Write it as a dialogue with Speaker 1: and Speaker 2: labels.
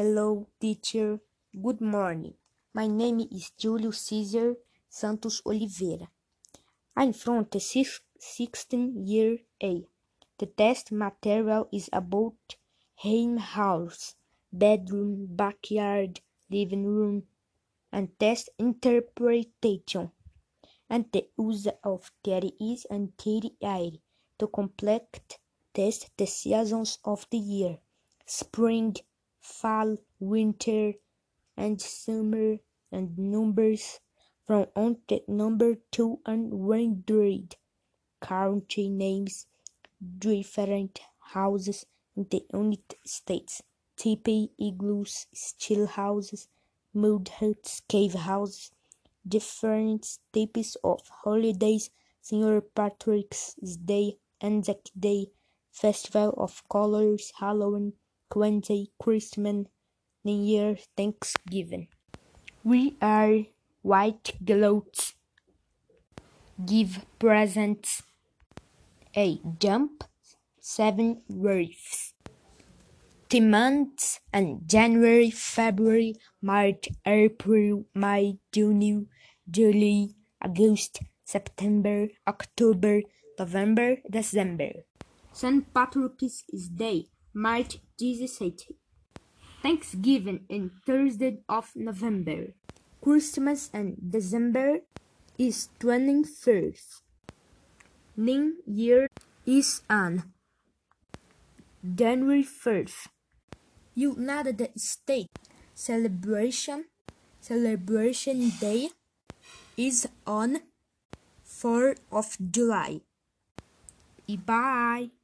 Speaker 1: Hello, teacher. Good morning. My name is Julio Cesar Santos Oliveira. I'm from the 16th year A. The test material is about home house, bedroom, backyard, living room, and test interpretation, and the use of theories and theory to complete test the seasons of the year spring, fall, winter, and summer, and numbers from the number two hundred country names different houses in the United States teepee, igloos, steel houses, mud huts, cave houses, different types of holidays, St. Patrick's Day, Anzac Day, Festival of Colors, Halloween, Kwanzaa, Christmas, New Year, Thanksgiving. We are white clothes. Give presents. A jump. Seven roofs. The months and January, February, March, April, May, June, July, August, September, October, November, December. St. Patrick's Day, March 17. Thanksgiving in Thursday of November. Christmas and December is 21st. New Year is on January 1st. United States celebration celebration day is on 4th of July. Bye.